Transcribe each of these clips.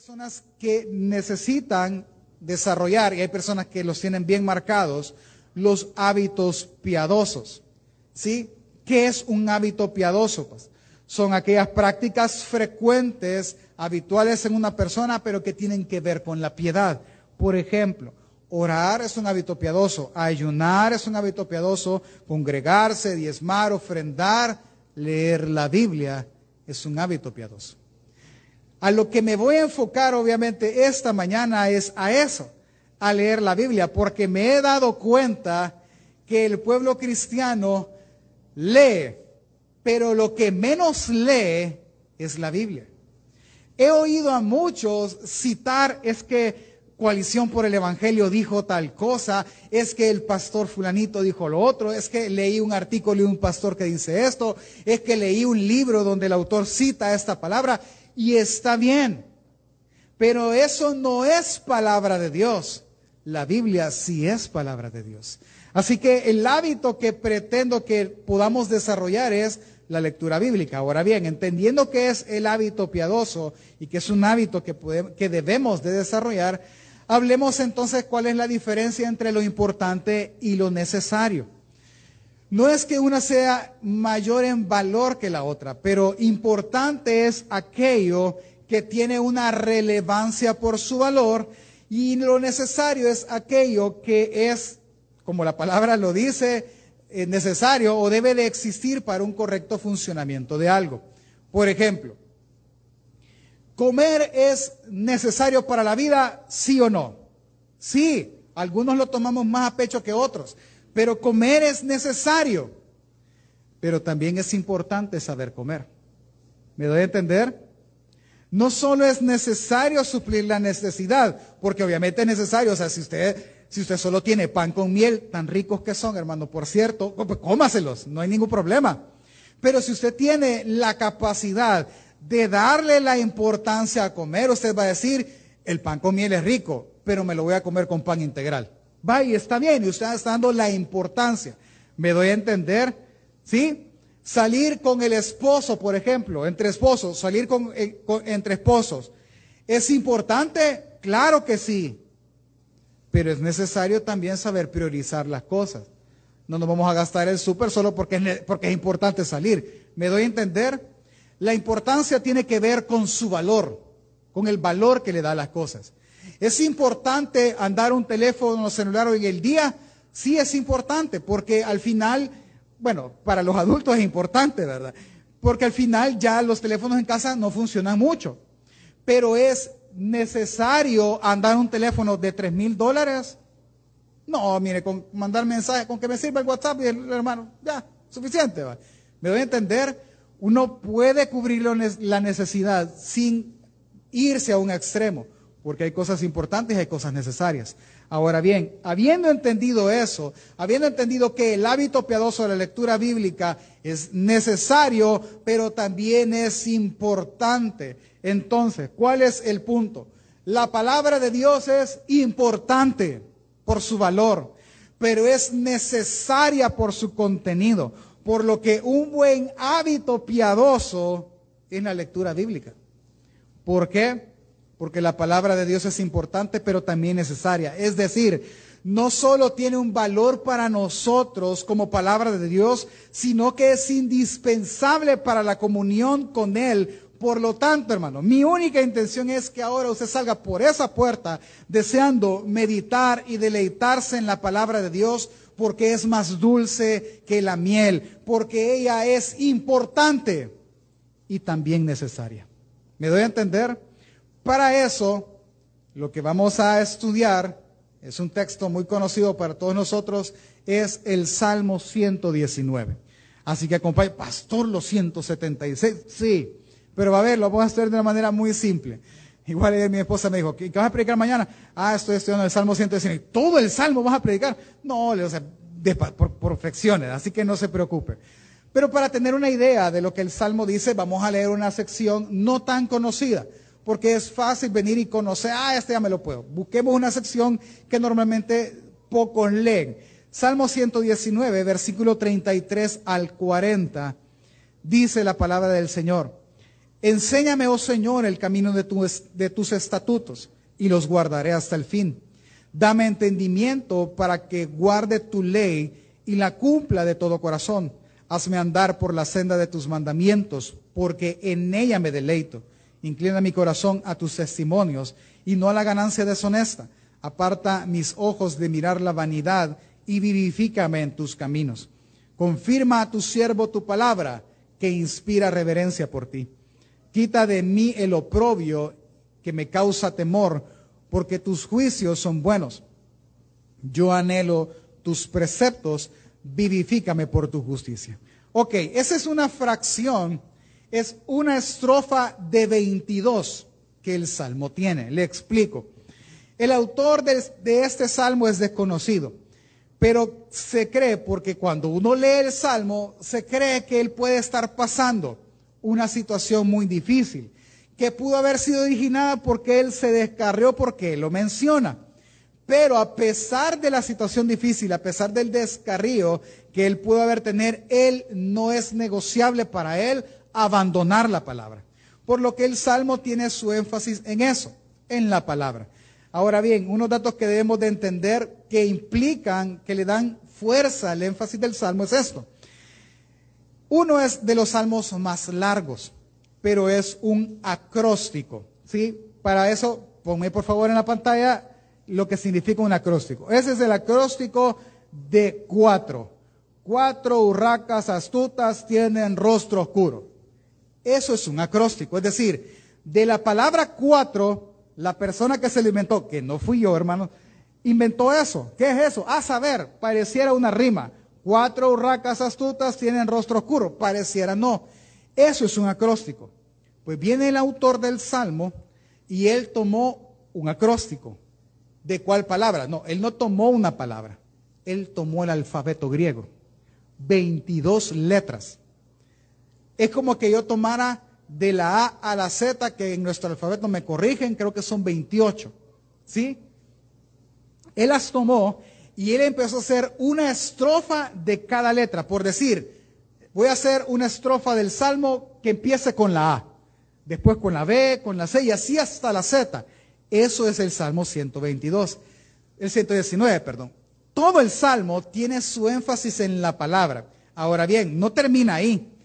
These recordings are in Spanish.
personas que necesitan desarrollar, y hay personas que los tienen bien marcados, los hábitos piadosos. ¿Sí? ¿Qué es un hábito piadoso? Pues son aquellas prácticas frecuentes, habituales en una persona, pero que tienen que ver con la piedad. Por ejemplo, orar es un hábito piadoso, ayunar es un hábito piadoso, congregarse, diezmar, ofrendar, leer la Biblia es un hábito piadoso. A lo que me voy a enfocar obviamente esta mañana es a eso, a leer la Biblia, porque me he dado cuenta que el pueblo cristiano lee, pero lo que menos lee es la Biblia. He oído a muchos citar es que Coalición por el Evangelio dijo tal cosa, es que el pastor fulanito dijo lo otro, es que leí un artículo de un pastor que dice esto, es que leí un libro donde el autor cita esta palabra y está bien. Pero eso no es palabra de Dios. La Biblia sí es palabra de Dios. Así que el hábito que pretendo que podamos desarrollar es la lectura bíblica. Ahora bien, entendiendo que es el hábito piadoso y que es un hábito que, que debemos de desarrollar, hablemos entonces cuál es la diferencia entre lo importante y lo necesario. No es que una sea mayor en valor que la otra, pero importante es aquello que tiene una relevancia por su valor y lo necesario es aquello que es, como la palabra lo dice, eh, necesario o debe de existir para un correcto funcionamiento de algo. Por ejemplo, ¿comer es necesario para la vida, sí o no? Sí, algunos lo tomamos más a pecho que otros. Pero comer es necesario. Pero también es importante saber comer. ¿Me doy a entender? No solo es necesario suplir la necesidad, porque obviamente es necesario, o sea, si usted, si usted solo tiene pan con miel, tan ricos que son, hermano, por cierto, pues cómaselos, no hay ningún problema. Pero si usted tiene la capacidad de darle la importancia a comer, usted va a decir, el pan con miel es rico, pero me lo voy a comer con pan integral. Va y está bien, y usted está dando la importancia. ¿Me doy a entender? ¿Sí? Salir con el esposo, por ejemplo, entre esposos, salir eh, con, entre esposos. ¿Es importante? Claro que sí. Pero es necesario también saber priorizar las cosas. No nos vamos a gastar el súper solo porque es, porque es importante salir. ¿Me doy a entender? La importancia tiene que ver con su valor, con el valor que le da a las cosas. ¿Es importante andar un teléfono celular hoy en el día? Sí es importante, porque al final, bueno, para los adultos es importante, ¿verdad? Porque al final ya los teléfonos en casa no funcionan mucho. Pero es necesario andar un teléfono de tres mil dólares. No, mire, con mandar mensajes, con que me sirva el WhatsApp y el hermano, ya, suficiente. ¿va? Me doy a entender, uno puede cubrir la necesidad sin irse a un extremo porque hay cosas importantes y hay cosas necesarias. Ahora bien, habiendo entendido eso, habiendo entendido que el hábito piadoso de la lectura bíblica es necesario, pero también es importante. Entonces, ¿cuál es el punto? La palabra de Dios es importante por su valor, pero es necesaria por su contenido, por lo que un buen hábito piadoso es la lectura bíblica. ¿Por qué? Porque la palabra de Dios es importante, pero también necesaria. Es decir, no solo tiene un valor para nosotros como palabra de Dios, sino que es indispensable para la comunión con Él. Por lo tanto, hermano, mi única intención es que ahora usted salga por esa puerta deseando meditar y deleitarse en la palabra de Dios porque es más dulce que la miel, porque ella es importante y también necesaria. ¿Me doy a entender? Para eso, lo que vamos a estudiar, es un texto muy conocido para todos nosotros, es el Salmo 119. Así que acompañe, pastor, los 176, sí, pero a ver, lo vamos a hacer de una manera muy simple. Igual mi esposa me dijo, ¿qué vas a predicar mañana? Ah, estoy estudiando el Salmo 119. ¿Todo el Salmo vas a predicar? No, o sea, por, por fracciones, así que no se preocupe. Pero para tener una idea de lo que el Salmo dice, vamos a leer una sección no tan conocida porque es fácil venir y conocer, ah, este ya me lo puedo. Busquemos una sección que normalmente pocos leen. Salmo 119, versículo 33 al 40, dice la palabra del Señor. Enséñame, oh Señor, el camino de, de tus estatutos y los guardaré hasta el fin. Dame entendimiento para que guarde tu ley y la cumpla de todo corazón. Hazme andar por la senda de tus mandamientos, porque en ella me deleito. Inclina mi corazón a tus testimonios y no a la ganancia deshonesta. Aparta mis ojos de mirar la vanidad y vivifícame en tus caminos. Confirma a tu siervo tu palabra, que inspira reverencia por ti. Quita de mí el oprobio que me causa temor, porque tus juicios son buenos. Yo anhelo tus preceptos, vivifícame por tu justicia. Ok, esa es una fracción, es una estrofa de 22 que el salmo tiene. Le explico. El autor de, este salmo es desconocido. Pero se cree, porque cuando uno lee el Salmo, se cree que él puede estar pasando una situación muy difícil, que pudo haber sido originada porque él se descarrió porque él lo menciona. Pero a pesar de la situación difícil, a pesar del descarrío que él pudo haber tener, él no es negociable para él abandonar la palabra. Por lo que el Salmo tiene su énfasis en eso, en la palabra. Ahora bien, unos datos que debemos de entender que implican, que le dan fuerza al énfasis del salmo es esto. Uno es de los salmos más largos, pero es un acróstico. ¿sí? Para eso, ponme por favor en la pantalla lo que significa un acróstico. Ese es el acróstico de cuatro. Cuatro urracas astutas tienen rostro oscuro. Eso es un acróstico. Es decir, de la palabra cuatro la persona que se lo inventó, que no fui yo, hermano, inventó eso. ¿Qué es eso? A saber, pareciera una rima. Cuatro urracas astutas tienen rostro oscuro. Pareciera no. Eso es un acróstico. Pues viene el autor del Salmo y él tomó un acróstico. ¿De cuál palabra? No, él no tomó una palabra. Él tomó el alfabeto griego. 22 letras. Es como que yo tomara de la A a la Z, que en nuestro alfabeto me corrigen, creo que son 28. ¿Sí? Él las tomó y él empezó a hacer una estrofa de cada letra. Por decir, voy a hacer una estrofa del Salmo que empiece con la A, después con la B, con la C y así hasta la Z. Eso es el Salmo 122, el 119, perdón. Todo el Salmo tiene su énfasis en la palabra. Ahora bien, no termina ahí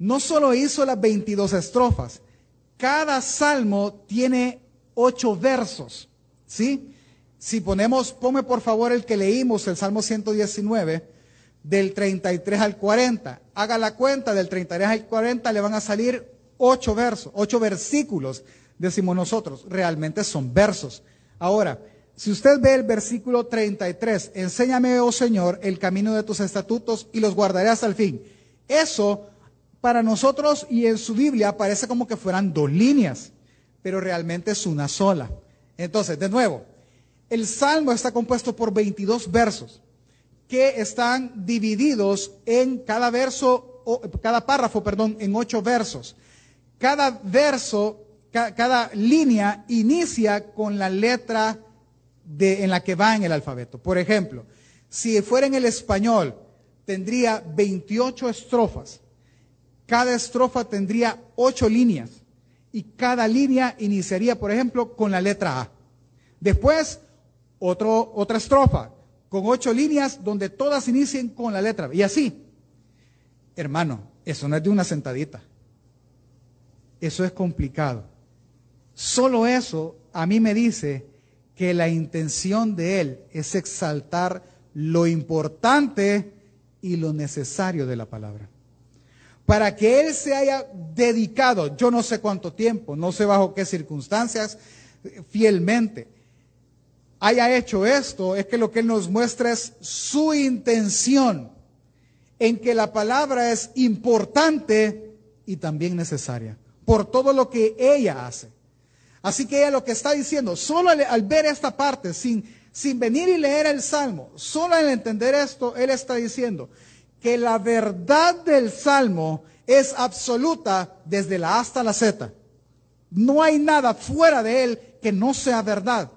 no solo hizo las 22 estrofas, cada salmo tiene ocho versos, ¿sí? Si ponemos, ponme por favor el que leímos, el Salmo 119, del 33 al 40. Haga la cuenta, del 33 al 40 le van a salir ocho versos, ocho versículos, decimos nosotros. Realmente son versos. Ahora, si usted ve el versículo 33, enséñame, oh Señor, el camino de tus estatutos y los guardaré hasta el fin. Eso para nosotros y en su Biblia parece como que fueran dos líneas, pero realmente es una sola. Entonces, de nuevo, el Salmo está compuesto por 22 versos que están divididos en cada verso, cada párrafo, perdón, en ocho versos. Cada verso, cada línea inicia con la letra de, en la que va en el alfabeto. Por ejemplo, si fuera en el español, tendría 28 estrofas cada estrofa tendría ocho líneas y cada línea iniciaría, por ejemplo, con la letra A. Después, otro, otra estrofa con ocho líneas donde todas inicien con la letra B. Y así, hermano, eso no es de una sentadita. Eso es complicado. Solo eso a mí me dice que la intención de él es exaltar lo importante y lo necesario de la palabra para que Él se haya dedicado, yo no sé cuánto tiempo, no sé bajo qué circunstancias, fielmente, haya hecho esto, es que lo que Él nos muestra es su intención en que la palabra es importante y también necesaria, por todo lo que ella hace. Así que ella lo que está diciendo, solo al, ver esta parte, sin, sin venir y leer el Salmo, solo al entender esto, Él está diciendo, que la verdad del Salmo es absoluta desde la hasta la Z. No hay nada fuera de él que no sea verdad.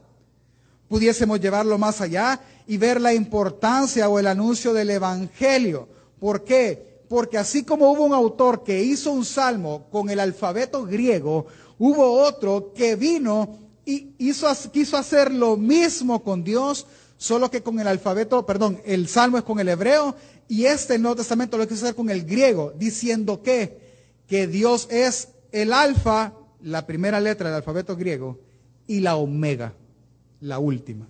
Pudiésemos llevarlo más allá y ver la importancia o el anuncio del Evangelio. ¿Por qué? Porque así como hubo un autor que hizo un salmo con el alfabeto griego, hubo otro que vino y quiso hacer lo mismo con Dios, solo que con el alfabeto, perdón, el salmo es con el hebreo y este, Nuevo Testamento, lo quiso hacer con el griego, diciendo que, que Dios es el alfa, la primera letra del alfabeto griego, y la omega, la última.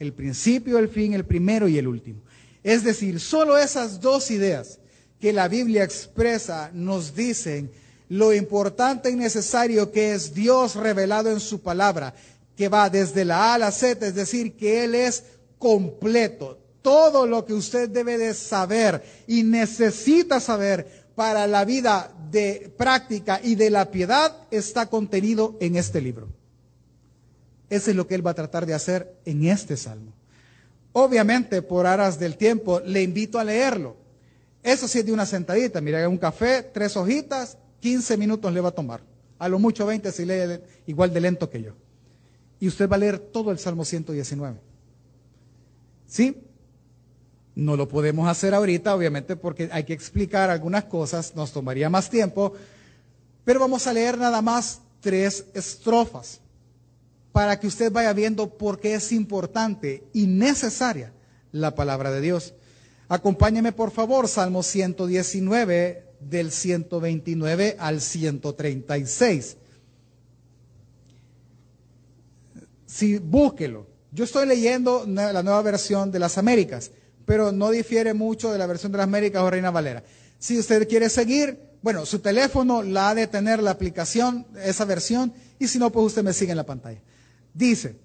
El principio, el fin, el primero y el último. Es decir, solo esas dos ideas que la Biblia expresa nos dicen lo importante y necesario que es Dios revelado en su palabra, que va desde la A a la Z, es decir, que Él es completo. Todo lo que usted debe de saber y necesita saber para la vida de práctica y de la piedad está contenido en este libro. Eso es lo que Él va a tratar de hacer en este salmo. Obviamente, por aras del tiempo, le invito a leerlo. Eso sí es de una sentadita. Mira, un café, tres hojitas, 15 minutos le va a tomar. A lo mucho 20 si lee igual de lento que yo. Y usted va a leer todo el Salmo 119. ¿Sí? No lo podemos hacer ahorita, obviamente, porque hay que explicar algunas cosas, nos tomaría más tiempo, pero vamos a leer nada más tres estrofas para que usted vaya viendo por qué es importante y necesaria la palabra de Dios. Acompáñeme por favor, Salmo 119, del 129 al 136. Si búsquelo. Yo estoy leyendo la nueva versión de las Américas, pero no difiere mucho de la versión de las Américas o Reina Valera. Si usted quiere seguir, bueno, su teléfono la ha de tener la aplicación, esa versión, y si no, pues usted me sigue en la pantalla. Dice,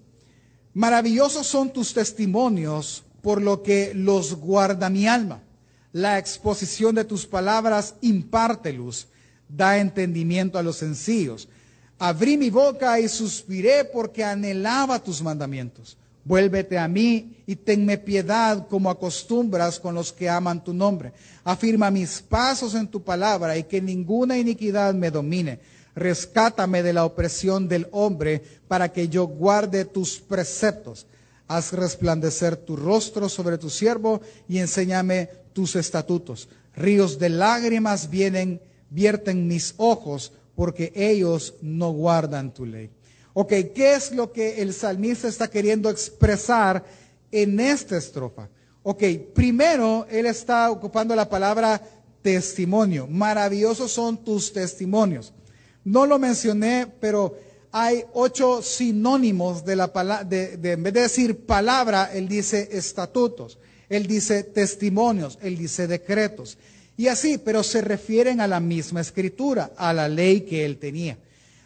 maravillosos son tus testimonios por lo que los guarda mi alma. La exposición de tus palabras imparte luz, da entendimiento a los sencillos. Abrí mi boca y suspiré porque anhelaba tus mandamientos. Vuélvete a mí y tenme piedad como acostumbras con los que aman tu nombre. Afirma mis pasos en tu palabra y que ninguna iniquidad me domine. Rescátame de la opresión del hombre para que yo guarde tus preceptos. Haz resplandecer tu rostro sobre tu siervo y enséñame tus estatutos. Ríos de lágrimas vienen, vierten mis ojos porque ellos no guardan tu ley. Ok, ¿qué es lo que el salmista está queriendo expresar en esta estrofa? Ok, primero él está ocupando la palabra testimonio. Maravillosos son tus testimonios. No lo mencioné, pero hay ocho sinónimos de la palabra, en vez de decir palabra, él dice estatutos, él dice testimonios, él dice decretos. Y así, pero se refieren a la misma escritura, a la ley que él tenía.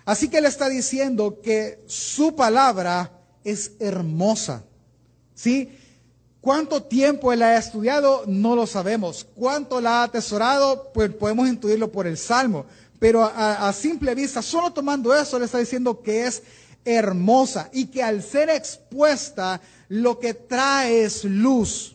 Así que él está diciendo que su palabra es hermosa. ¿Sí? ¿Cuánto tiempo él ha estudiado? No lo sabemos. ¿Cuánto la ha atesorado? Pues podemos intuirlo por el Salmo pero a, simple vista, solo tomando eso, le está diciendo que es hermosa y que al ser expuesta lo que trae es luz.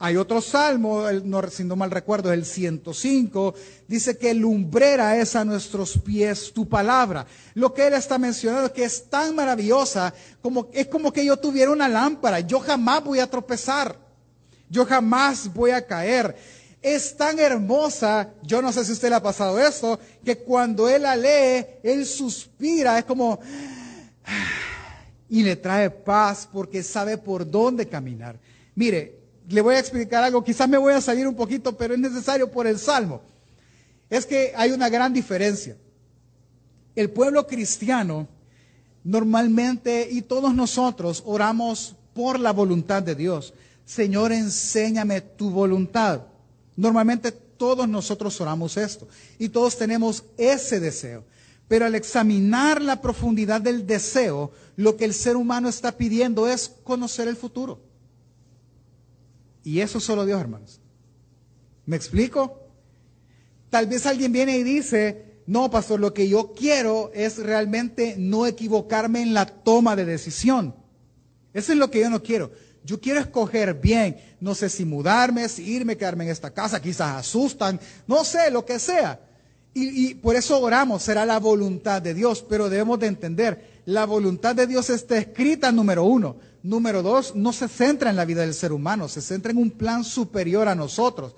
Hay otro salmo, si no mal recuerdo, el 105, dice que lumbrera es a nuestros pies tu palabra. Lo que él está mencionando que es tan maravillosa como es como que yo tuviera una lámpara. Yo jamás voy a tropezar. Yo jamás voy a caer es tan hermosa, yo no sé si usted le ha pasado esto, que cuando él la lee, él suspira, es como, y le trae paz porque sabe por dónde caminar. Mire, le voy a explicar algo, quizás me voy a salir un poquito, pero es necesario por el Salmo. Es que hay una gran diferencia. El pueblo cristiano normalmente y todos nosotros oramos por la voluntad de Dios. Señor, enséñame tu voluntad. Normalmente todos nosotros oramos esto y todos tenemos ese deseo. Pero al examinar la profundidad del deseo, lo que el ser humano está pidiendo es conocer el futuro. Y eso solo Dios, hermanos. ¿Me explico? Tal vez alguien viene y dice, no, pastor, lo que yo quiero es realmente no equivocarme en la toma de decisión. Eso es lo que yo no quiero. Yo quiero escoger bien. No sé si mudarme, si irme, quedarme en esta casa. Quizás asustan. No sé, lo que sea. Y, por eso oramos. Será la voluntad de Dios. Pero debemos de entender. La voluntad de Dios está escrita, número uno. Número dos, no se centra en la vida del ser humano. Se centra en un plan superior a nosotros.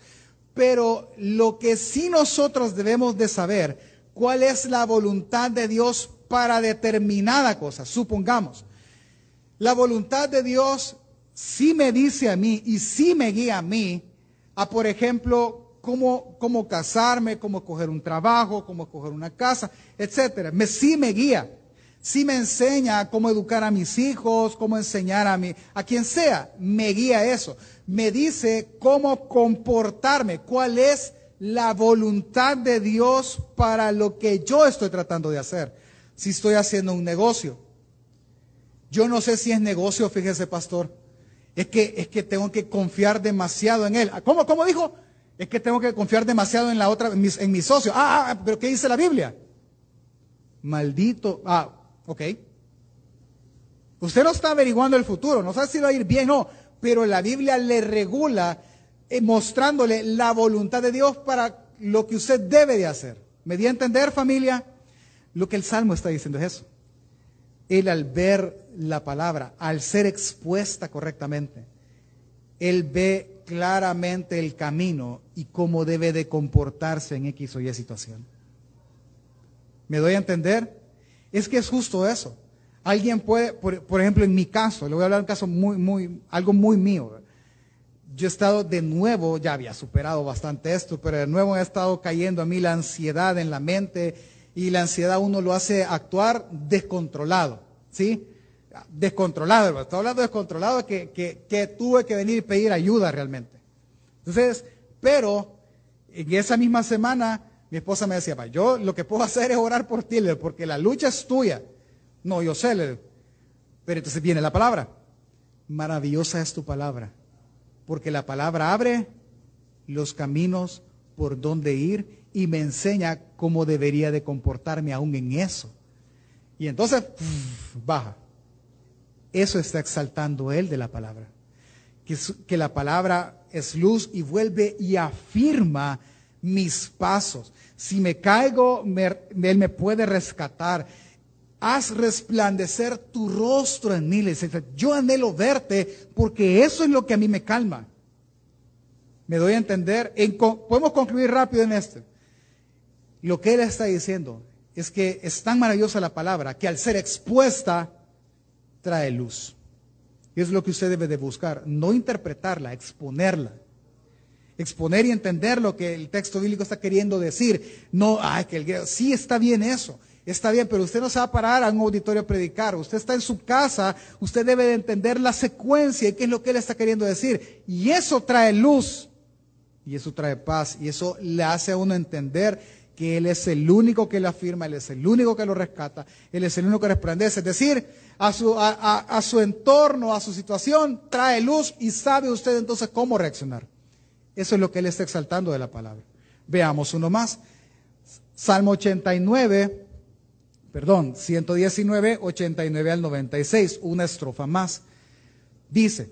Pero lo que sí nosotros debemos de saber, cuál es la voluntad de Dios para determinada cosa. Supongamos, la voluntad de Dios sí me dice a mí y sí me guía a mí a, por ejemplo, cómo, cómo casarme, cómo coger un trabajo, cómo coger una casa, etcétera. Me, sí me guía. Sí me enseña cómo educar a mis hijos, cómo enseñar a mí, a quien sea, me guía eso. Me dice cómo comportarme, cuál es la voluntad de Dios para lo que yo estoy tratando de hacer. Si estoy haciendo un negocio. Yo no sé si es negocio, fíjese, pastor. Es que, es que tengo que confiar demasiado en él. ¿Cómo, cómo dijo? Es que tengo que confiar demasiado en la otra, en en mi socio. Ah, ah, pero ¿qué dice la Biblia? Maldito. Ah, Ok. Usted no está averiguando el futuro, no sabe si va a ir bien o no, pero la Biblia le regula eh, mostrándole la voluntad de Dios para lo que usted debe de hacer. ¿Me di a entender, familia? Lo que el Salmo está diciendo es eso. Él al ver la palabra, al ser expuesta correctamente, él ve claramente el camino y cómo debe de comportarse en X o Y situación. ¿Me doy a entender? Es que es justo eso. Alguien puede, por, ejemplo, en mi caso, le voy a hablar un caso muy, muy, algo muy mío. Yo he estado de nuevo, ya había superado bastante esto, pero de nuevo he estado cayendo a mí la ansiedad en la mente y la ansiedad uno lo hace actuar descontrolado, ¿sí? Descontrolado, estoy hablando de descontrolado que, que, que tuve que venir y pedir ayuda realmente. Entonces, pero en esa misma semana mi esposa me decía, yo lo que puedo hacer es orar por ti, porque la lucha es tuya. No, yo sé, pero entonces viene la palabra. Maravillosa es tu palabra, porque la palabra abre los caminos por donde ir y me enseña cómo debería de comportarme aún en eso. Y entonces, baja. Eso está exaltando él de la palabra. Que, que la palabra es luz y vuelve y afirma mis pasos. Si me caigo, Él me puede rescatar. Haz resplandecer tu rostro en mí. Yo anhelo verte porque eso es lo que a mí me calma. ¿Me doy a entender? podemos concluir rápido en esto. Lo que Él está diciendo es que es tan maravillosa la palabra que al ser expuesta trae luz. Y es lo que usted debe de buscar, no interpretarla, exponerla exponer y entender lo que el texto bíblico está queriendo decir. No, ay, que el griego, sí está bien eso, está bien, pero usted no se va a parar a un auditorio a predicar, usted está en su casa, usted debe de entender la secuencia y qué es lo que él está queriendo decir. Y eso trae luz, y eso trae paz, y eso le hace a uno entender que Él es el único que lo afirma, Él es el único que lo rescata, Él es el único que resplandece. Es decir, a su, a su entorno, a su situación, trae luz y sabe usted entonces cómo reaccionar. Eso es lo que él está exaltando de la palabra. Veamos uno más. Salmo 89, perdón, 119, 89 al 96, una estrofa más. Dice,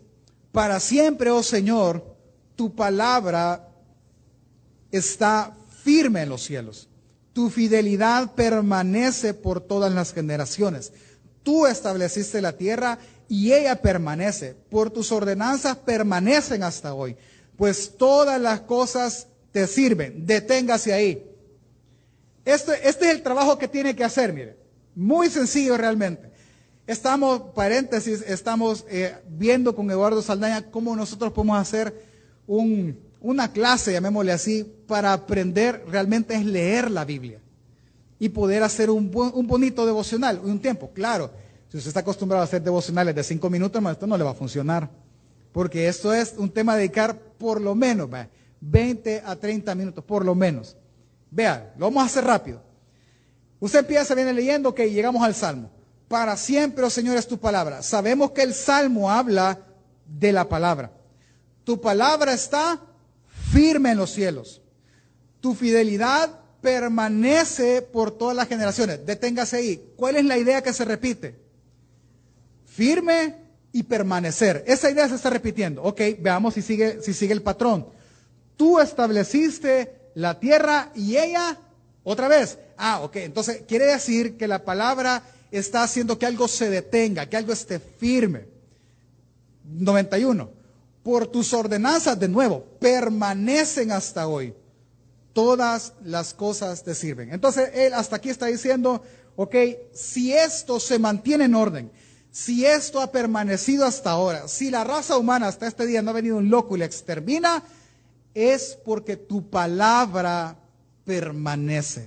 para siempre, oh Señor, tu palabra está firme en los cielos. Tu fidelidad permanece por todas las generaciones. Tú estableciste la tierra y ella permanece. Por tus ordenanzas permanecen hasta hoy pues todas las cosas te sirven. Deténgase ahí. Este, este es el trabajo que tiene que hacer, mire. Muy sencillo realmente. Estamos, paréntesis, estamos eh, viendo con Eduardo Saldaña cómo nosotros podemos hacer una clase, llamémosle así, para aprender realmente es leer la Biblia y poder hacer un, un bonito devocional, un tiempo. Claro, si usted está acostumbrado a hacer devocionales de cinco minutos, esto no le va a funcionar. Porque esto es un tema de dedicar por lo menos 20 a 30 minutos, por lo menos. Vea, lo vamos a hacer rápido. Usted empieza, viene leyendo que llegamos al Salmo. Para siempre, oh Señor, es tu palabra. Sabemos que el Salmo habla de la palabra. Tu palabra está firme en los cielos. Tu fidelidad permanece por todas las generaciones. Deténgase ahí. ¿Cuál es la idea que se repite? Firme y permanecer. Esa idea se está repitiendo. Ok, veamos si sigue, si sigue el patrón. Tú estableciste la tierra y ella, otra vez. Ah, ok, entonces quiere decir que la palabra está haciendo que algo se detenga, que algo esté firme. 91. por tus ordenanzas de nuevo, permanecen hasta hoy. Todas las cosas te sirven. Entonces, él hasta aquí está diciendo, ok, si esto se mantiene en orden, si esto ha permanecido hasta ahora, si la raza humana hasta este día no ha venido un loco y la extermina, es porque tu palabra permanece.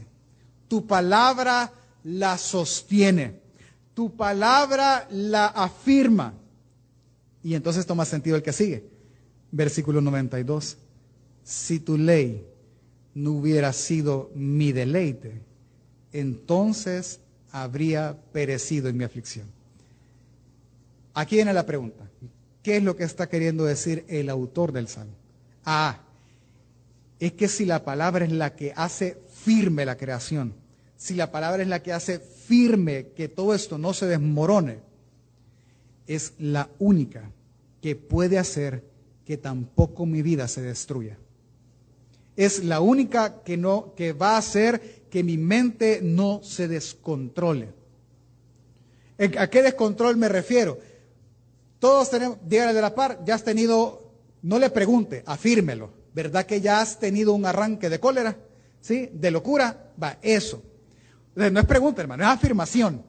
Tu palabra la sostiene. Tu palabra la afirma. Y entonces toma sentido el que sigue. Versículo 92. Si tu ley no hubiera sido mi deleite, entonces habría perecido en mi aflicción. Aquí viene la pregunta. ¿Qué es lo que está queriendo decir el autor del salmo? Ah, es que si la palabra es la que hace firme la creación, si la palabra es la que hace firme que todo esto no se desmorone, es la única que puede hacer que tampoco mi vida se destruya. Es la única que no que va a hacer que mi mente no se descontrole. ¿A qué descontrol me refiero? Todos tenemos, dígale de la par, ya has tenido, no le pregunte, afírmelo. ¿Verdad que ya has tenido un arranque de cólera? ¿Sí? De locura. Va, eso. No es pregunta, hermano, es afirmación.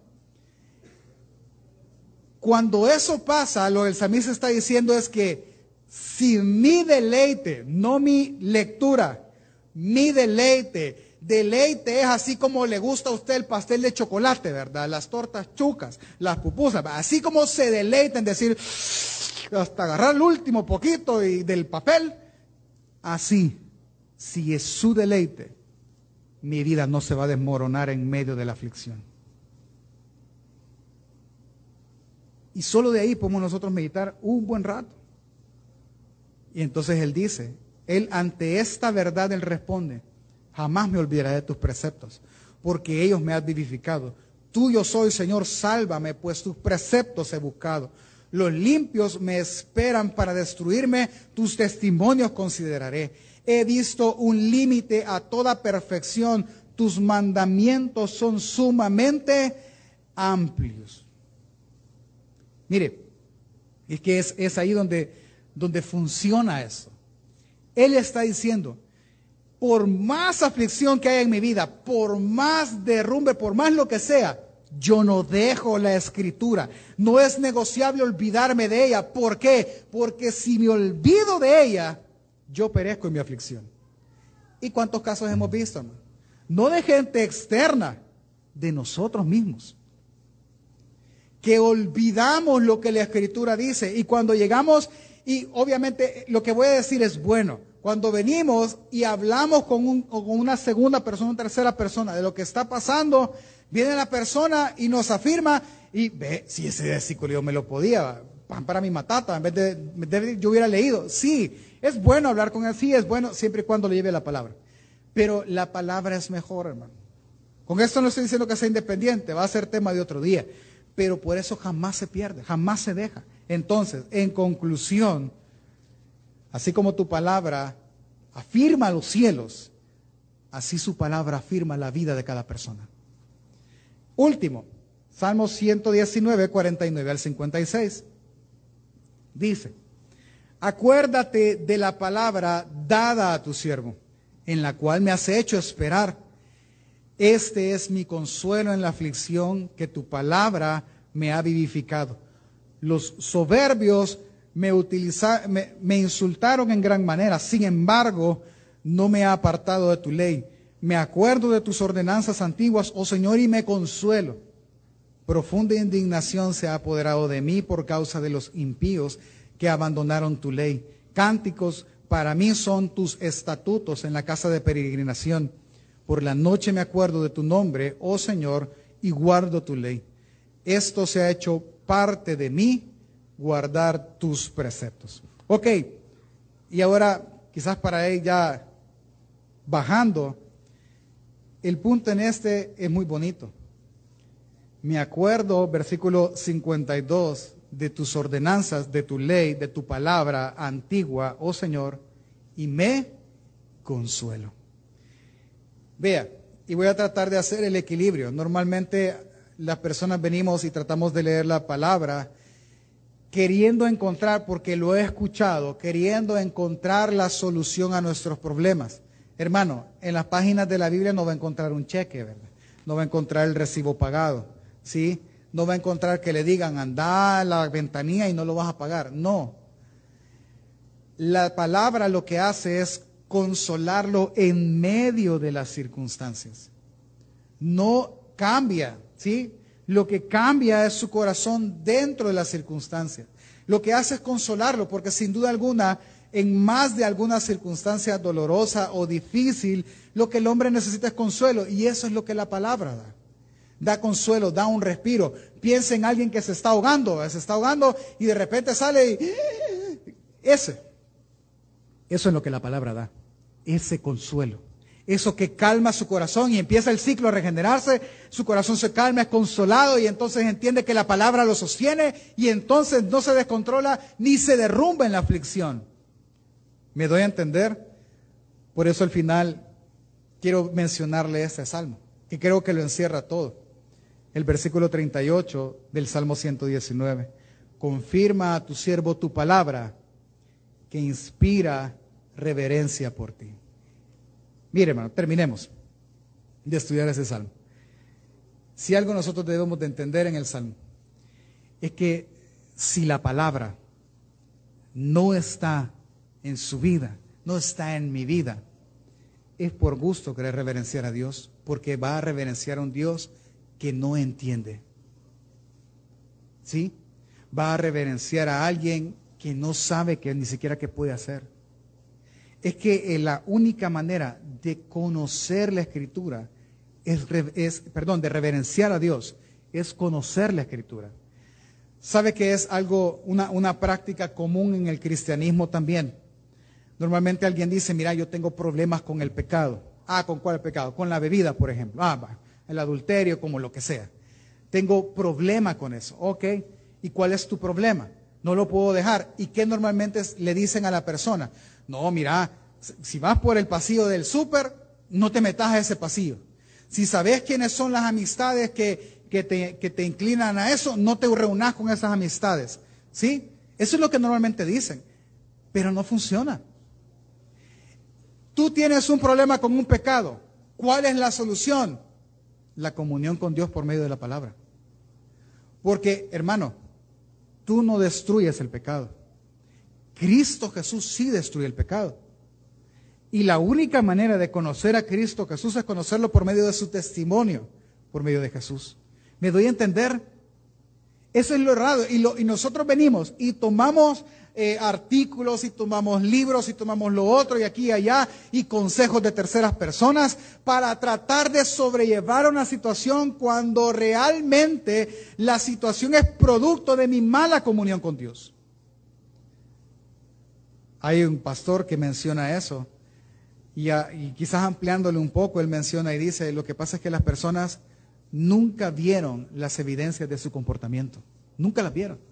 Cuando eso pasa, lo que el samís está diciendo es que si mi deleite, no mi lectura, mi deleite, deleite es así como le gusta a usted el pastel de chocolate, ¿verdad? Las tortas chucas, las pupusas, así como se deleita en decir, hasta agarrar el último poquito y del papel, así, si es su deleite, mi vida no se va a desmoronar en medio de la aflicción. Y solo de ahí podemos nosotros meditar un buen rato. Y entonces él dice, él ante esta verdad, él responde, jamás me olvidaré de tus preceptos, porque ellos me han vivificado. Tuyo soy, Señor, sálvame, pues tus preceptos he buscado. Los limpios me esperan para destruirme, tus testimonios consideraré. He visto un límite a toda perfección, tus mandamientos son sumamente amplios. Mire, es que es, es ahí donde, donde funciona eso. Él está diciendo, por más aflicción que haya en mi vida, por más derrumbe, por más lo que sea, yo no dejo la escritura. No es negociable olvidarme de ella. ¿Por qué? Porque si me olvido de ella, yo perezco en mi aflicción. ¿Y cuántos casos hemos visto? No de gente externa, de nosotros mismos que olvidamos lo que la escritura dice y cuando llegamos, y obviamente lo que voy a decir es bueno, cuando venimos y hablamos con, una segunda persona, tercera persona de lo que está pasando, viene la persona y nos afirma y ve, si ese versículo yo me lo podía, pan para mi matata, en vez de, yo hubiera leído. Sí, es bueno hablar con él, sí, es bueno siempre y cuando le lleve la palabra. Pero la palabra es mejor, hermano. Con esto no estoy diciendo que sea independiente, va a ser tema de otro día pero por eso jamás se pierde, jamás se deja. Entonces, en conclusión, así como tu palabra afirma los cielos, así su palabra afirma la vida de cada persona. Último, Salmo 119, 49 al 56. Dice, acuérdate de la palabra dada a tu siervo, en la cual me has hecho esperar este es mi consuelo en la aflicción, que tu palabra me ha vivificado. Los soberbios me, me, insultaron en gran manera, sin embargo, no me ha apartado de tu ley. Me acuerdo de tus ordenanzas antiguas, oh Señor, y me consuelo. Profunda indignación se ha apoderado de mí por causa de los impíos que abandonaron tu ley. Cánticos para mí son tus estatutos en la casa de peregrinación. Por la noche me acuerdo de tu nombre, oh Señor, y guardo tu ley. Esto se ha hecho parte de mí, guardar tus preceptos. Ok, y ahora quizás para él ya bajando, el punto en este es muy bonito. Me acuerdo, versículo 52, de tus ordenanzas, de tu ley, de tu palabra antigua, oh Señor, y me consuelo. Vea, y voy a tratar de hacer el equilibrio. Normalmente las personas venimos y tratamos de leer la palabra queriendo encontrar, porque lo he escuchado, queriendo encontrar la solución a nuestros problemas. Hermano, en las páginas de la Biblia no va a encontrar un cheque, ¿verdad? No va a encontrar el recibo pagado, ¿sí? No va a encontrar que le digan, anda a la ventanilla y no lo vas a pagar. No. La palabra lo que hace es consolarlo en medio de las circunstancias. No cambia, ¿sí? Lo que cambia es su corazón dentro de las circunstancias. Lo que hace es consolarlo, porque sin duda alguna, en más de alguna circunstancia dolorosa o difícil, lo que el hombre necesita es consuelo. Y eso es lo que la palabra da. Da consuelo, da un respiro. Piensa en alguien que se está ahogando, se está ahogando y de repente sale y... Ese. Eso es lo que la palabra da. Ese consuelo eso que calma su corazón y empieza el ciclo a regenerarse, su corazón se calma, es consolado y entonces entiende que la palabra lo sostiene y entonces no se descontrola ni se derrumba en la aflicción. ¿Me doy a entender? Por eso al final quiero mencionarle este salmo, que creo que lo encierra todo. El versículo 38 del Salmo 119. Confirma a tu siervo tu palabra que inspira reverencia por ti. Mire, hermano, terminemos de estudiar ese salmo. Si algo nosotros debemos de entender en el salmo, es que si la palabra no está en su vida, no está en mi vida, es por gusto querer reverenciar a Dios, porque va a reverenciar a un Dios que no entiende. ¿Sí? Va a reverenciar a alguien que no sabe que ni siquiera qué puede hacer es que eh, la única manera de conocer la escritura es, perdón, de reverenciar a Dios, es conocer la escritura. ¿Sabe que es algo, una, una práctica común en el cristianismo también? Normalmente alguien dice, mira, yo tengo problemas con el pecado. Ah, ¿con cuál pecado? Con la bebida, por ejemplo. Ah, el adulterio, como lo que sea. Tengo problema con eso. Ok. ¿Y cuál es tu problema? No lo puedo dejar. ¿Y qué normalmente le dicen a la persona? No, mira, si vas por el pasillo del súper, no te metas a ese pasillo. Si sabes quiénes son las amistades que, te, que te inclinan a eso, no te reúnas con esas amistades. ¿Sí? Eso es lo que normalmente dicen. Pero no funciona. Tú tienes un problema con un pecado. ¿Cuál es la solución? La comunión con Dios por medio de la palabra. Porque, hermano, tú no destruyes el pecado. Cristo Jesús sí destruye el pecado. Y la única manera de conocer a Cristo Jesús es conocerlo por medio de su testimonio, por medio de Jesús. ¿Me doy a entender? Eso es lo errado. Y, y nosotros venimos y tomamos eh, artículos y tomamos libros y tomamos lo otro y aquí y allá y consejos de terceras personas para tratar de sobrellevar una situación cuando realmente la situación es producto de mi mala comunión con Dios. Hay un pastor que menciona eso y, quizás ampliándole un poco, él menciona y dice, lo que pasa es que las personas nunca vieron las evidencias de su comportamiento, nunca las vieron.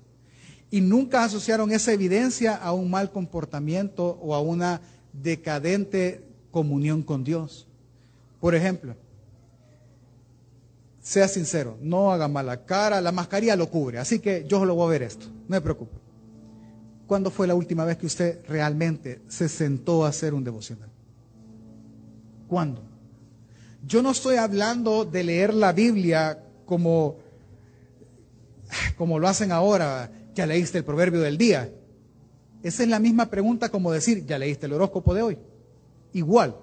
Y nunca asociaron esa evidencia a un mal comportamiento o a una decadente comunión con Dios. Por ejemplo, sea sincero, no haga mala cara, la mascarilla lo cubre, así que yo lo voy a ver esto, no me preocupe. ¿Cuándo fue la última vez que usted realmente se sentó a hacer un devocional? ¿Cuándo? Yo no estoy hablando de leer la Biblia como, como lo hacen ahora, ya leíste el proverbio del día. Esa es la misma pregunta como decir, ya leíste el horóscopo de hoy. Igual.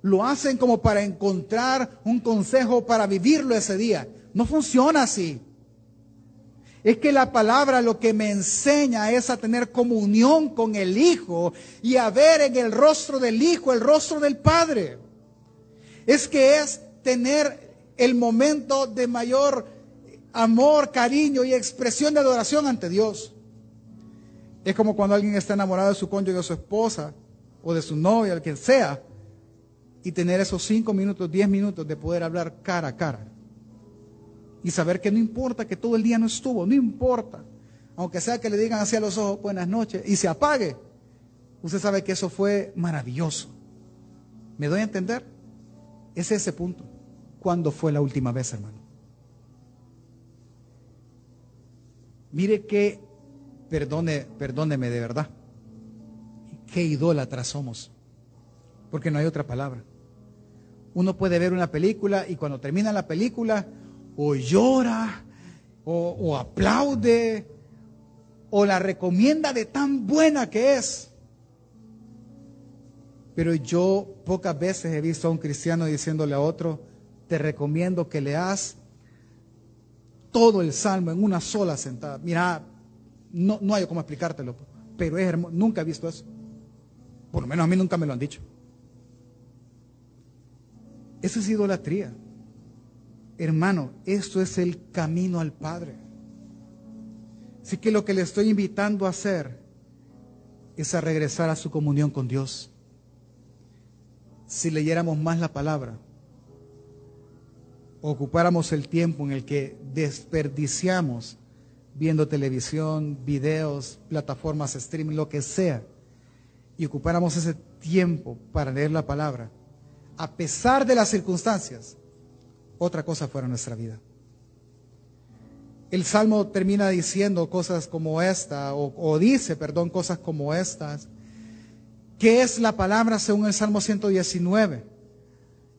Lo hacen como para encontrar un consejo para vivirlo ese día. No funciona así. Es que la palabra lo que me enseña es a tener comunión con el Hijo y a ver en el rostro del Hijo el rostro del Padre. Es que es tener el momento de mayor amor, cariño y expresión de adoración ante Dios. Es como cuando alguien está enamorado de su cónyuge o su esposa o de su novia, el quien sea, y tener esos cinco minutos, diez minutos de poder hablar cara a cara y saber que no importa que todo el día no estuvo, no importa. Aunque sea que le digan hacia los ojos buenas noches y se apague, usted sabe que eso fue maravilloso. ¿Me doy a entender? Es ese punto. ¿Cuándo fue la última vez, hermano? Mire que, perdone, perdóneme de verdad, qué idólatras somos, porque no hay otra palabra. Uno puede ver una película y cuando termina la película, o llora, o, o aplaude, o la recomienda de tan buena que es. Pero yo pocas veces he visto a un cristiano diciéndole a otro, te recomiendo que leas todo el salmo en una sola sentada. Mira, no, hay cómo explicártelo, pero es hermoso. Nunca he visto eso. Por lo menos a mí nunca me lo han dicho. Eso es idolatría. Hermano, esto es el camino al Padre. Así que lo que le estoy invitando a hacer es a regresar a su comunión con Dios. Si leyéramos más la palabra, ocupáramos el tiempo en el que desperdiciamos viendo televisión, videos, plataformas streaming, lo que sea, y ocupáramos ese tiempo para leer la palabra, a pesar de las circunstancias, otra cosa fuera nuestra vida. El Salmo termina diciendo cosas como esta, o, dice, perdón, cosas como estas. ¿Qué es la palabra según el Salmo 119?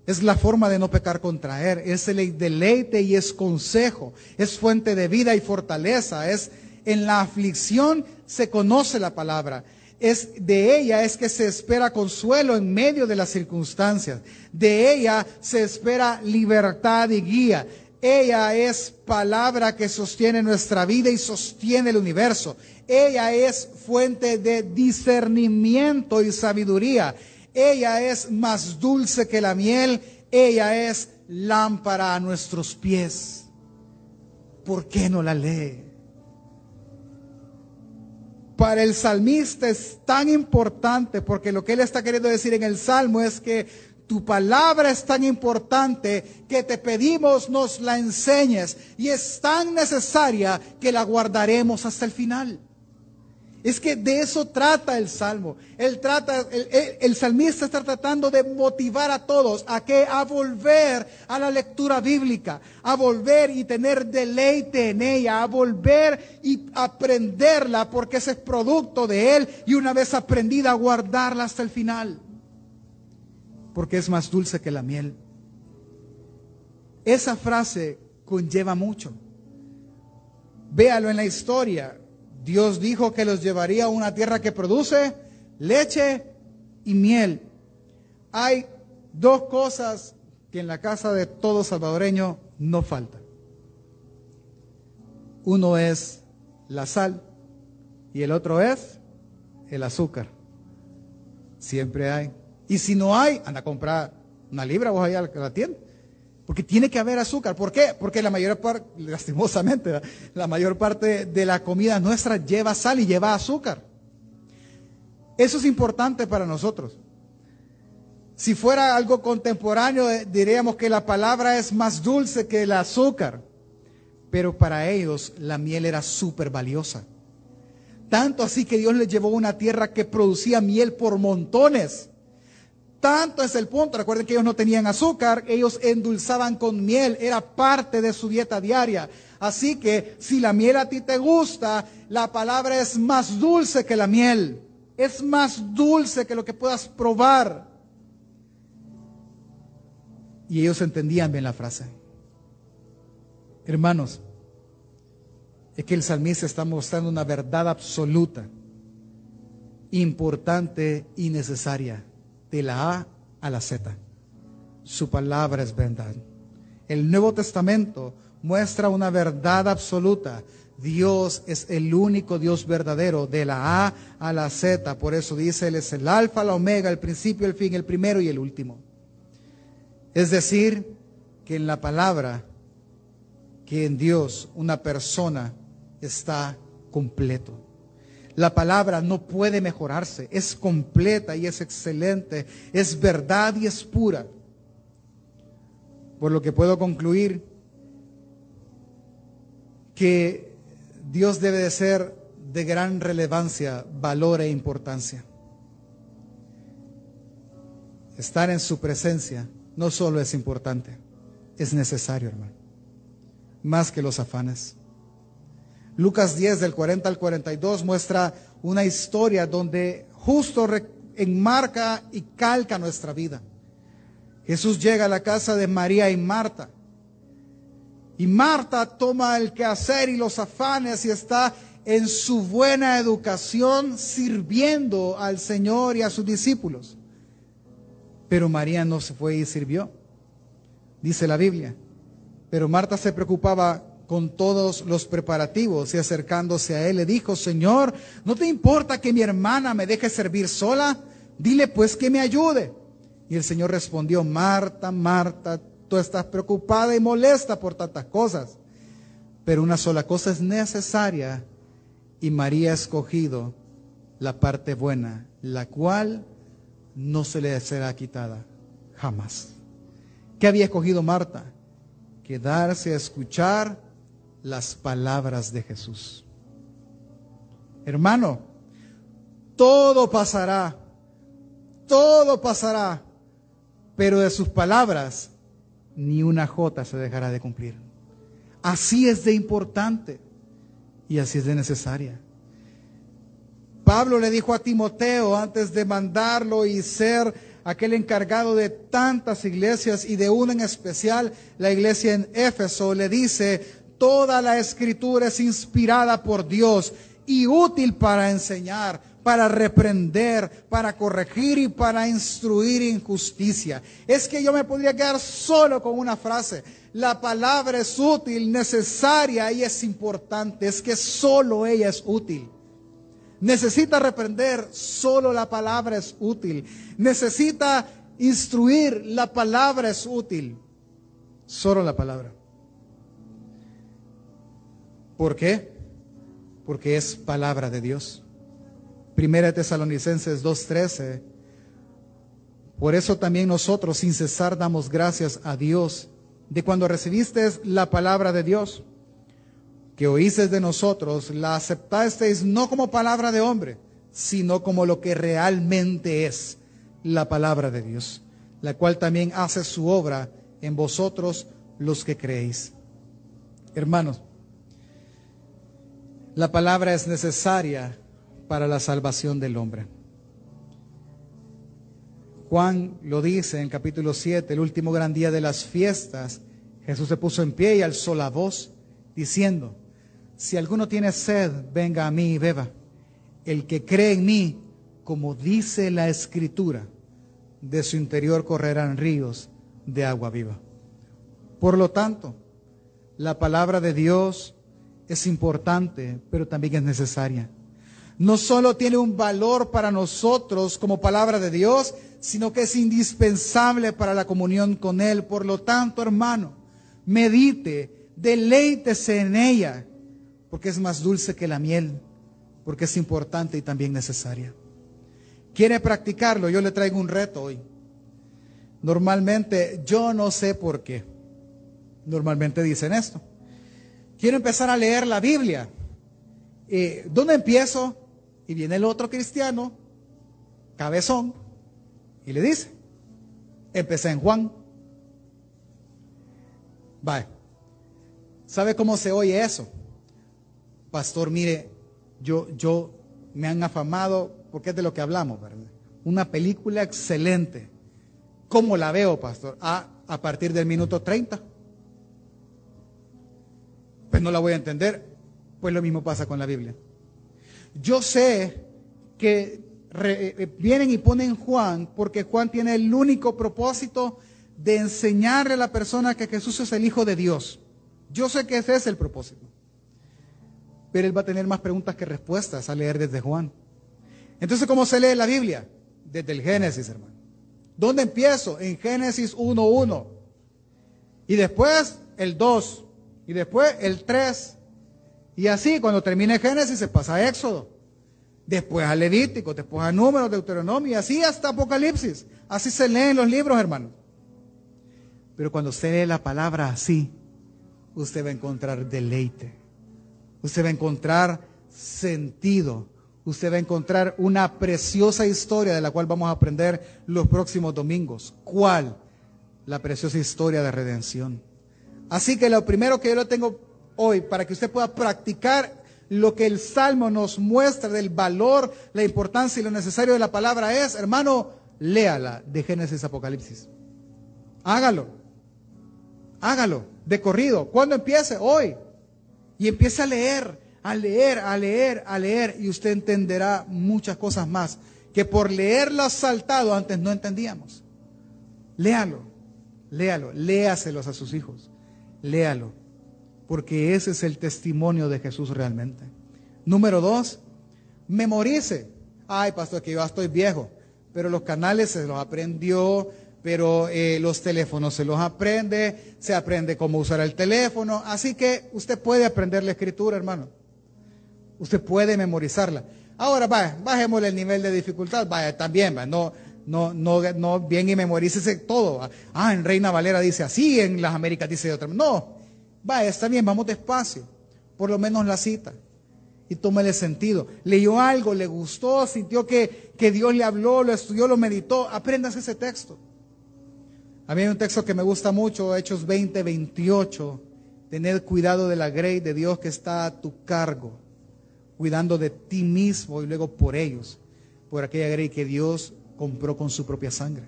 Es la forma de no pecar contra Él. Es el deleite y es consejo. Es fuente de vida y fortaleza. Es en la aflicción se conoce la palabra. Es de ella es que se espera consuelo en medio de las circunstancias. De ella se espera libertad y guía. Ella es palabra que sostiene nuestra vida y sostiene el universo. Ella es fuente de discernimiento y sabiduría. Ella es más dulce que la miel, ella es lámpara a nuestros pies. ¿Por qué no la lee? Para el salmista es tan importante porque lo que él está queriendo decir en el salmo es que tu palabra es tan importante que te pedimos nos la enseñes y es tan necesaria que la guardaremos hasta el final. Es que de eso trata el salmo. Trata, el, salmista está tratando de motivar a todos a que a volver a la lectura bíblica, a volver y tener deleite en ella, a volver y aprenderla porque ese es producto de él y una vez aprendida guardarla hasta el final. Porque es más dulce que la miel. Esa frase conlleva mucho. Véalo en la historia. Dios dijo que los llevaría a una tierra que produce leche y miel. Hay dos cosas que en la casa de todo salvadoreño no faltan. Uno es la sal y el otro es el azúcar. Siempre hay. Y si no hay, anda a comprar una libra, vos allá a la tienda. Porque tiene que haber azúcar. ¿Por qué? Porque la mayor parte, lastimosamente, la mayor parte de la comida nuestra lleva sal y lleva azúcar. Eso es importante para nosotros. Si fuera algo contemporáneo, eh, diríamos que la palabra es más dulce que el azúcar. Pero para ellos la miel era súper valiosa. Tanto así que Dios les llevó una tierra que producía miel por montones. Tanto es el punto, recuerden que ellos no tenían azúcar, ellos endulzaban con miel, era parte de su dieta diaria. Así que si la miel a ti te gusta, la palabra es más dulce que la miel, es más dulce que lo que puedas probar. Y ellos entendían bien la frase. Hermanos, es que el salmista está mostrando una verdad absoluta, importante y necesaria de la A a la Z. Su palabra es verdad. El Nuevo Testamento muestra una verdad absoluta. Dios es el único Dios verdadero, de la A a la Z. Por eso dice, Él es el alfa, la omega, el principio, el fin, el primero y el último. Es decir, que en la palabra, que en Dios una persona está completo. La palabra no puede mejorarse, es completa y es excelente, es verdad y es pura. Por lo que puedo concluir que Dios debe de ser de gran relevancia, valor e importancia. Estar en su presencia no solo es importante, es necesario, hermano, más que los afanes Lucas 10 del 40 al 42 muestra una historia donde justo enmarca y calca nuestra vida. Jesús llega a la casa de María y Marta. Y Marta toma el quehacer y los afanes y está en su buena educación sirviendo al Señor y a sus discípulos. Pero María no se fue y sirvió, dice la Biblia. Pero Marta se preocupaba con todos los preparativos y acercándose a él le dijo, Señor, ¿no te importa que mi hermana me deje servir sola? Dile pues que me ayude. Y el Señor respondió, Marta, Marta, tú estás preocupada y molesta por tantas cosas, pero una sola cosa es necesaria y María ha escogido la parte buena, la cual no se le será quitada jamás. ¿Qué había escogido Marta? Quedarse a escuchar las palabras de Jesús. Hermano, todo pasará, todo pasará, pero de sus palabras ni una jota se dejará de cumplir. Así es de importante y así es de necesaria. Pablo le dijo a Timoteo antes de mandarlo y ser aquel encargado de tantas iglesias y de una en especial, la iglesia en Éfeso, le dice, Toda la escritura es inspirada por Dios y útil para enseñar, para reprender, para corregir y para instruir en justicia. Es que yo me podría quedar solo con una frase. La palabra es útil, necesaria y es importante. Es que solo ella es útil. Necesita reprender, solo la palabra es útil. Necesita instruir, la palabra es útil. Solo la palabra. ¿Por qué? Porque es palabra de Dios. Primera Tesalonicenses 2.13. Por eso también nosotros sin cesar damos gracias a Dios de cuando recibiste la palabra de Dios, que oísteis de nosotros, la aceptasteis no como palabra de hombre, sino como lo que realmente es la palabra de Dios, la cual también hace su obra en vosotros los que creéis. Hermanos, la palabra es necesaria para la salvación del hombre. Juan lo dice en capítulo 7, el último gran día de las fiestas, Jesús se puso en pie y alzó la voz diciendo, si alguno tiene sed, venga a mí y beba. El que cree en mí, como dice la escritura, de su interior correrán ríos de agua viva. Por lo tanto, la palabra de Dios es importante, pero también es necesaria. No solo tiene un valor para nosotros como palabra de Dios, sino que es indispensable para la comunión con Él. Por lo tanto, hermano, medite, deleítese en ella, porque es más dulce que la miel, porque es importante y también necesaria. ¿Quiere practicarlo? Yo le traigo un reto hoy. Normalmente, yo no sé por qué. Normalmente dicen esto quiero empezar a leer la Biblia. Eh, ¿Dónde empiezo? Y viene el otro cristiano, cabezón, y le dice, empecé en Juan. Vale. ¿Sabe cómo se oye eso? Pastor, mire, yo, yo me han afamado, porque es de lo que hablamos, ¿verdad? Una película excelente. ¿Cómo la veo, pastor? Ah, a partir del minuto 30 pues no la voy a entender. Pues lo mismo pasa con la Biblia. Yo sé que eh, vienen y ponen Juan porque Juan tiene el único propósito de enseñarle a la persona que Jesús es el Hijo de Dios. Yo sé que ese es el propósito. Pero él va a tener más preguntas que respuestas a leer desde Juan. Entonces, ¿cómo se lee la Biblia? Desde el Génesis, hermano. ¿Dónde empiezo? En Génesis 1.1. Y después el 2 y después el 3. Y así, cuando termine Génesis, se pasa a Éxodo. Después a Levítico, después a Números, Deuteronomio, y así hasta Apocalipsis. Así se leen los libros, hermanos. Pero cuando usted lee la palabra así, usted va a encontrar deleite. Usted va a encontrar sentido. Usted va a encontrar una preciosa historia de la cual vamos a aprender los próximos domingos. ¿Cuál? La preciosa historia de redención. Así que lo primero que yo le tengo hoy para que usted pueda practicar lo que el Salmo nos muestra del valor, la importancia y lo necesario de la palabra es, hermano, léala de Génesis Apocalipsis. Hágalo. Hágalo de corrido. ¿Cuándo empiece? Hoy. Y empiece a leer, a leer, a leer, a leer y usted entenderá muchas cosas más que por leerlo saltado antes no entendíamos. Léalo, léalo, léaselos a sus hijos, léalo, porque ese es el testimonio de Jesús realmente. Número dos, memorice. Ay, pastor, que yo estoy viejo, pero los canales se los aprendió, pero eh, los teléfonos se los aprende, se aprende cómo usar el teléfono, así que usted puede aprender la escritura, hermano. Usted puede memorizarla. Ahora, vaya, bajémosle el nivel de dificultad, vaya, también, va, no, no, no, no, bien y memorícese todo. Ah, en Reina Valera dice así, en las Américas dice de otra No, vaya, está bien, vamos despacio, por lo menos la cita. Y tómele sentido. Leyó algo, le gustó, sintió que, que Dios le habló, lo estudió, lo meditó. Aprendas ese texto. A mí hay un texto que me gusta mucho, Hechos 20, 28. Tener cuidado de la grey de Dios que está a tu cargo cuidando de ti mismo y luego por ellos, por aquella grey que Dios compró con su propia sangre.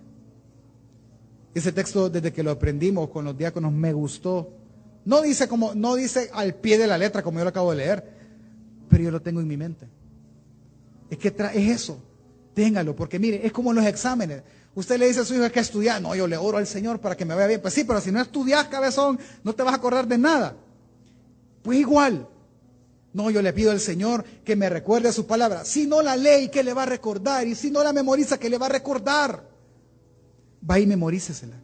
Ese texto, desde que lo aprendimos con los diáconos, me gustó. No dice, como, no dice al pie de la letra, como yo lo acabo de leer, pero yo lo tengo en mi mente. Es que es eso. Téngalo, porque mire, es como en los exámenes. Usted le dice a su hijo que estudiar. No, yo le oro al Señor para que me vaya bien. Pues sí, pero si no estudias, cabezón, no te vas a acordar de nada. Pues igual, no, yo le pido al Señor que me recuerde su palabra. Si no la lee, ¿qué le va a recordar? Y si no la memoriza, ¿qué le va a recordar? Va y memorícesela.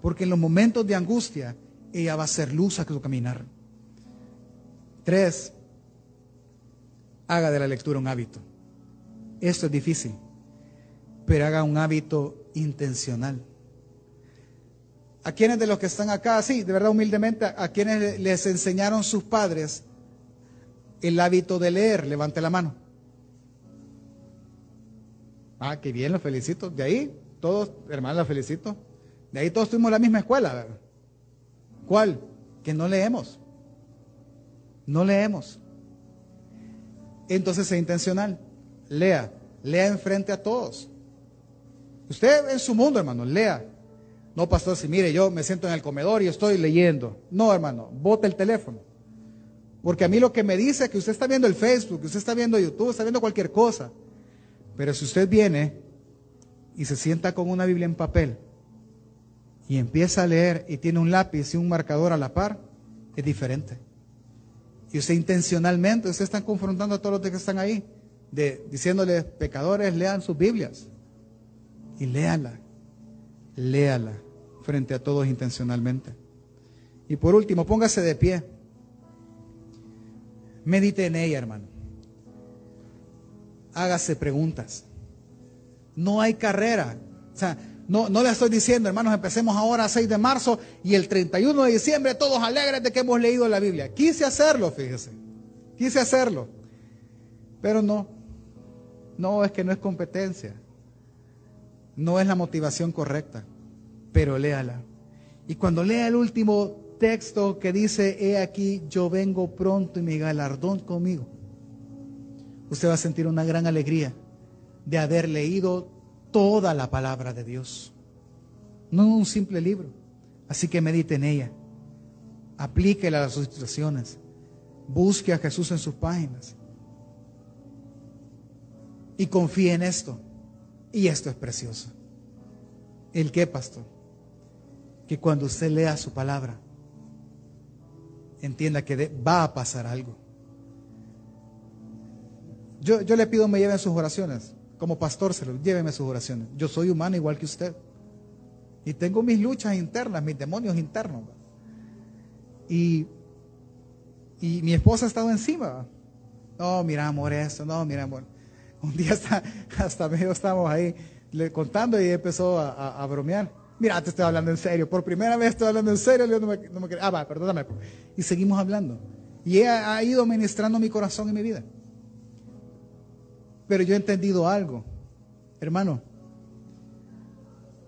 Porque en los momentos de angustia, ella va a ser luz a su caminar. Tres, haga de la lectura un hábito. Esto es difícil, pero haga un hábito intencional. ¿A quienes de los que están acá, sí, de verdad humildemente, a quienes les enseñaron sus padres el hábito de leer? Levante la mano. Ah, qué bien, lo felicito. De ahí, todos, hermanos, los felicito. De ahí todos tuvimos la misma escuela. ¿verdad? ¿Cuál? Que no leemos. No leemos. Entonces es intencional. Lea. Lea enfrente a todos. Usted en su mundo, hermano, lea. No, pastor, si mire, yo me siento en el comedor y estoy leyendo. No, hermano, bote el teléfono. Porque a mí lo que me dice es que usted está viendo el Facebook, que usted está viendo YouTube, está viendo cualquier cosa. Pero si usted viene y se sienta con una Biblia en papel y empieza a leer y tiene un lápiz y un marcador a la par, es diferente. Y usted intencionalmente, usted está confrontando a todos los que están ahí, de, diciéndoles, pecadores, lean sus Biblias. Y léala, léala frente a todos intencionalmente. Y por último, póngase de pie. Medite en ella, hermano. Hágase preguntas. No hay carrera. O sea, no, no le estoy diciendo, hermanos, empecemos ahora a 6 de marzo y el 31 de diciembre todos alegres de que hemos leído la Biblia. Quise hacerlo, fíjese. Quise hacerlo. Pero no. No, es que no es competencia. No es la motivación correcta. Pero léala. Y cuando lea el último texto que dice, he aquí, yo vengo pronto y mi galardón conmigo. Usted va a sentir una gran alegría de haber leído toda la palabra de Dios, no un simple libro. Así que medite en ella, aplíquela a sus situaciones, busque a Jesús en sus páginas y confíe en esto. Y esto es precioso. ¿El qué, pastor? Que cuando usted lea su palabra, entienda que va a pasar algo. Yo, yo le pido me lleven sus oraciones. Como pastor, se lo, lléveme sus oraciones. Yo soy humano igual que usted. Y tengo mis luchas internas, mis demonios internos. Y, y mi esposa ha estado encima. No, mira, amor, esto, no, mira, amor. Un día hasta, hasta medio estábamos ahí le, contando y empezó a bromear. Mira, te estoy hablando en serio. Por primera vez estoy hablando en serio. no me, no Ah, va, perdóname. Y seguimos hablando. Y ella ha ido ministrando mi corazón y mi vida. Pero yo he entendido algo. Hermano,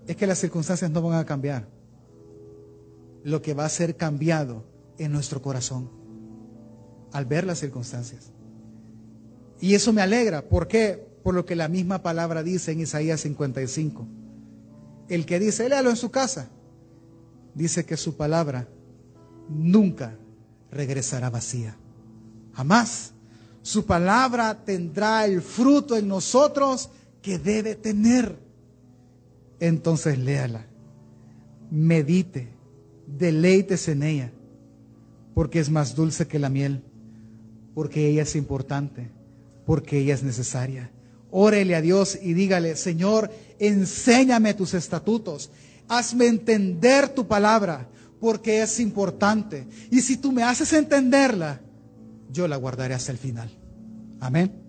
es que las circunstancias no van a cambiar. Lo que va a ser cambiado en nuestro corazón al ver las circunstancias. Y eso me alegra. ¿Por qué? Por lo que la misma palabra dice en Isaías 55. El que dice, léalo en su casa, dice que su palabra nunca regresará vacía. Jamás. Su palabra tendrá el fruto en nosotros que debe tener. Entonces léala, medite, deleites en ella, porque es más dulce que la miel, porque ella es importante, porque ella es necesaria. Órele a Dios y dígale, Señor, enséñame tus estatutos, hazme entender tu palabra, porque es importante. Y si tú me haces entenderla, yo la guardaré hasta el final. Amén.